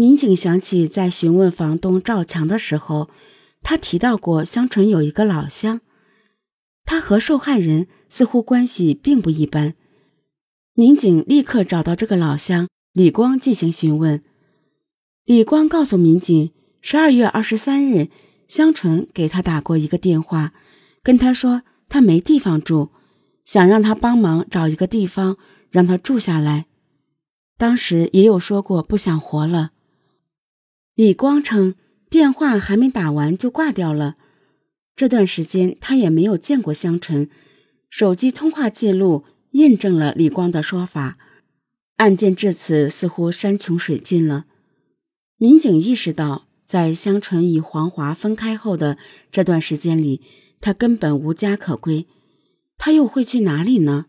民警想起在询问房东赵强的时候，他提到过香纯有一个老乡，他和受害人似乎关系并不一般。民警立刻找到这个老乡李光进行询问。李光告诉民警，十二月二十三日，香纯给他打过一个电话，跟他说他没地方住，想让他帮忙找一个地方让他住下来。当时也有说过不想活了。李光称，电话还没打完就挂掉了。这段时间他也没有见过香纯，手机通话记录印证了李光的说法。案件至此似乎山穷水尽了。民警意识到，在香纯与黄华分开后的这段时间里，他根本无家可归。他又会去哪里呢？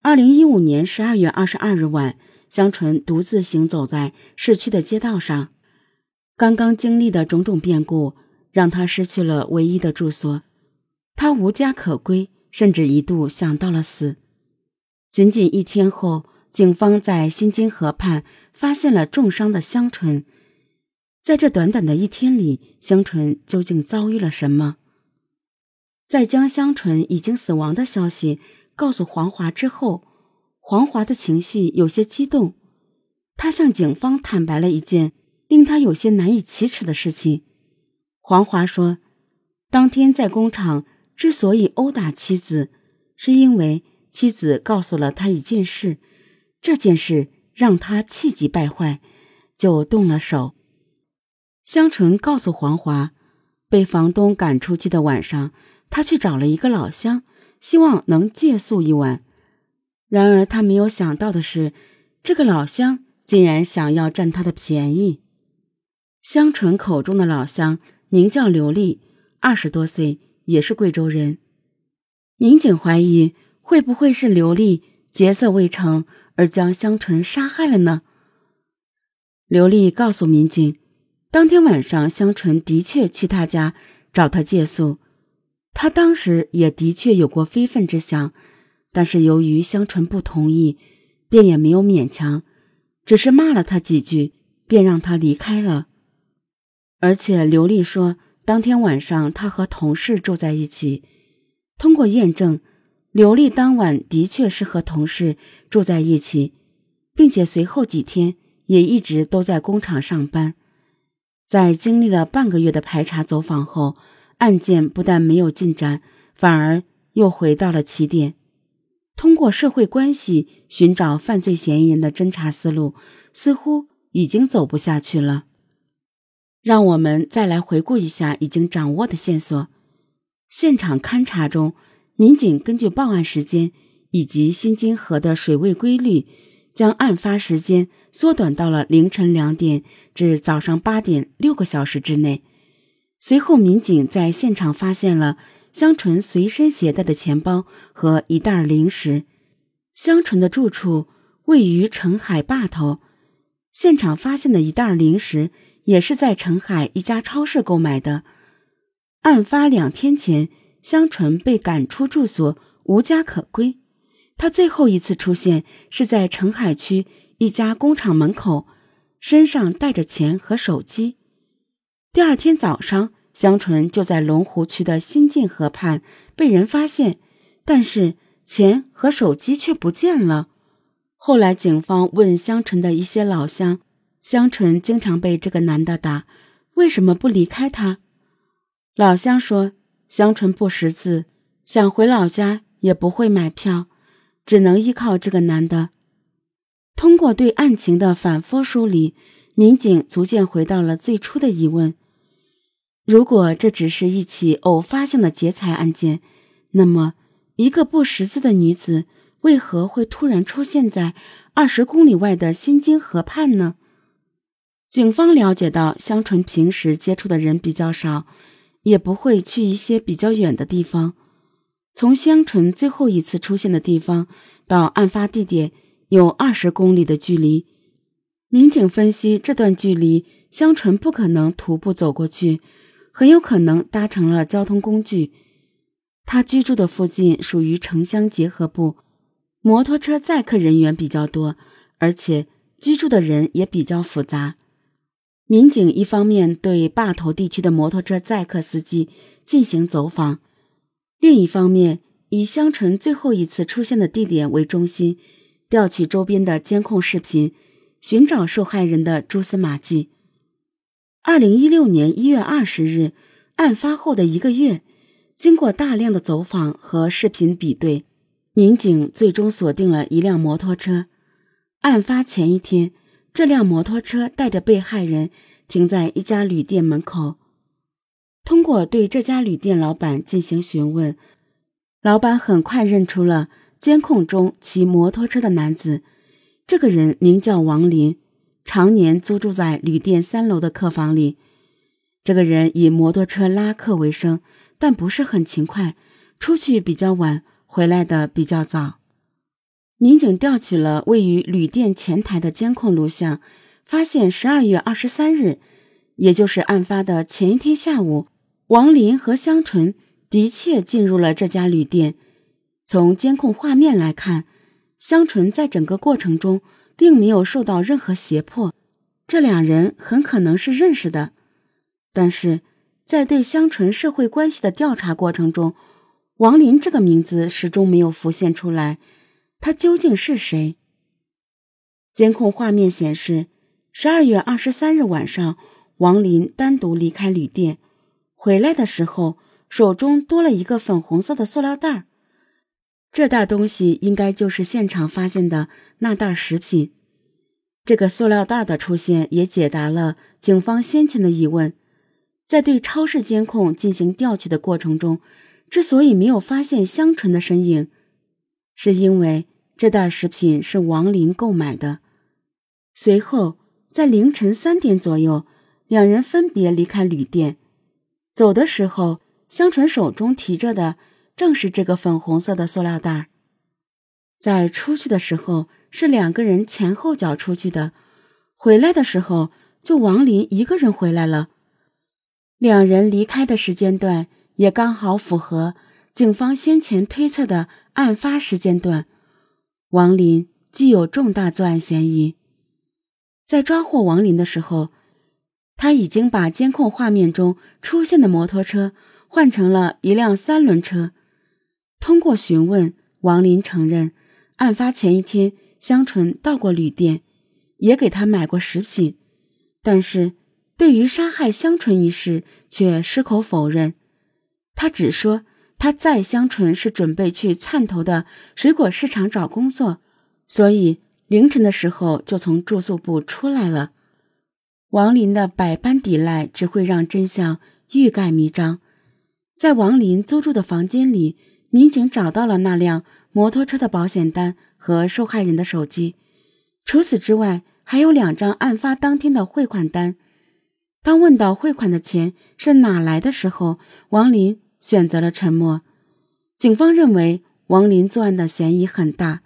二零一五年十二月二十二日晚，香纯独自行走在市区的街道上。刚刚经历的种种变故，让他失去了唯一的住所，他无家可归，甚至一度想到了死。仅仅一天后，警方在新津河畔发现了重伤的香纯。在这短短的一天里，香纯究竟遭遇了什么？在将香纯已经死亡的消息告诉黄华之后，黄华的情绪有些激动，他向警方坦白了一件。令他有些难以启齿的事情，黄华说，当天在工厂之所以殴打妻子，是因为妻子告诉了他一件事，这件事让他气急败坏，就动了手。香纯告诉黄华，被房东赶出去的晚上，他去找了一个老乡，希望能借宿一晚。然而他没有想到的是，这个老乡竟然想要占他的便宜。香纯口中的老乡名叫刘丽，二十多岁，也是贵州人。民警怀疑会不会是刘丽劫色未成而将香纯杀害了呢？刘丽告诉民警，当天晚上香纯的确去他家找他借宿，他当时也的确有过非分之想，但是由于香纯不同意，便也没有勉强，只是骂了他几句，便让他离开了。而且刘丽说，当天晚上她和同事住在一起。通过验证，刘丽当晚的确是和同事住在一起，并且随后几天也一直都在工厂上班。在经历了半个月的排查走访后，案件不但没有进展，反而又回到了起点。通过社会关系寻找犯罪嫌疑人的侦查思路，似乎已经走不下去了。让我们再来回顾一下已经掌握的线索。现场勘查中，民警根据报案时间以及新津河的水位规律，将案发时间缩短到了凌晨两点至早上八点六个小时之内。随后，民警在现场发现了香纯随身携带的钱包和一袋零食。香纯的住处位于澄海坝头，现场发现的一袋零食。也是在澄海一家超市购买的。案发两天前，香纯被赶出住所，无家可归。他最后一次出现是在澄海区一家工厂门口，身上带着钱和手机。第二天早上，香纯就在龙湖区的新晋河畔被人发现，但是钱和手机却不见了。后来，警方问香纯的一些老乡。香纯经常被这个男的打，为什么不离开他？老乡说，香纯不识字，想回老家也不会买票，只能依靠这个男的。通过对案情的反复梳理，民警逐渐回到了最初的疑问：如果这只是一起偶发性的劫财案件，那么一个不识字的女子为何会突然出现在二十公里外的新津河畔呢？警方了解到，香纯平时接触的人比较少，也不会去一些比较远的地方。从香纯最后一次出现的地方到案发地点有二十公里的距离。民警分析，这段距离香纯不可能徒步走过去，很有可能搭乘了交通工具。他居住的附近属于城乡结合部，摩托车载客人员比较多，而且居住的人也比较复杂。民警一方面对坝头地区的摩托车载客司机进行走访，另一方面以香纯最后一次出现的地点为中心，调取周边的监控视频，寻找受害人的蛛丝马迹。二零一六年一月二十日，案发后的一个月，经过大量的走访和视频比对，民警最终锁定了一辆摩托车。案发前一天，这辆摩托车带着被害人停在一家旅店门口。通过对这家旅店老板进行询问，老板很快认出了监控中骑摩托车的男子。这个人名叫王林。常年租住在旅店三楼的客房里，这个人以摩托车拉客为生，但不是很勤快，出去比较晚，回来的比较早。民警调取了位于旅店前台的监控录像，发现十二月二十三日，也就是案发的前一天下午，王林和香纯的确进入了这家旅店。从监控画面来看，香纯在整个过程中。并没有受到任何胁迫，这两人很可能是认识的。但是，在对香纯社会关系的调查过程中，王林这个名字始终没有浮现出来。他究竟是谁？监控画面显示，十二月二十三日晚上，王林单独离开旅店，回来的时候手中多了一个粉红色的塑料袋儿。这袋东西应该就是现场发现的那袋食品。这个塑料袋的出现也解答了警方先前的疑问。在对超市监控进行调取的过程中，之所以没有发现香纯的身影，是因为这袋食品是王林购买的。随后，在凌晨三点左右，两人分别离开旅店。走的时候，香纯手中提着的。正是这个粉红色的塑料袋，在出去的时候是两个人前后脚出去的，回来的时候就王林一个人回来了。两人离开的时间段也刚好符合警方先前推测的案发时间段。王林具有重大作案嫌疑。在抓获王林的时候，他已经把监控画面中出现的摩托车换成了一辆三轮车。通过询问，王林承认，案发前一天，香纯到过旅店，也给他买过食品，但是对于杀害香纯一事却矢口否认。他只说他再香醇是准备去汕头的水果市场找工作，所以凌晨的时候就从住宿部出来了。王林的百般抵赖只会让真相欲盖弥彰。在王林租住的房间里。民警找到了那辆摩托车的保险单和受害人的手机，除此之外，还有两张案发当天的汇款单。当问到汇款的钱是哪来的时候，王林选择了沉默。警方认为王林作案的嫌疑很大，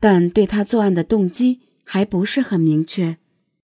但对他作案的动机还不是很明确。